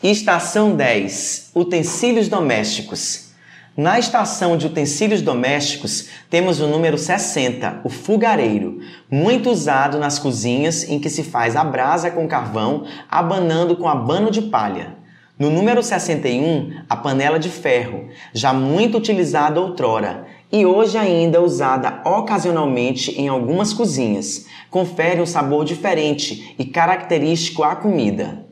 Estação 10 Utensílios domésticos. Na estação de utensílios domésticos, temos o número 60, o fogareiro, muito usado nas cozinhas em que se faz a brasa com carvão, abanando com abano de palha. No número 61, a panela de ferro, já muito utilizada outrora e hoje ainda usada ocasionalmente em algumas cozinhas. Confere um sabor diferente e característico à comida.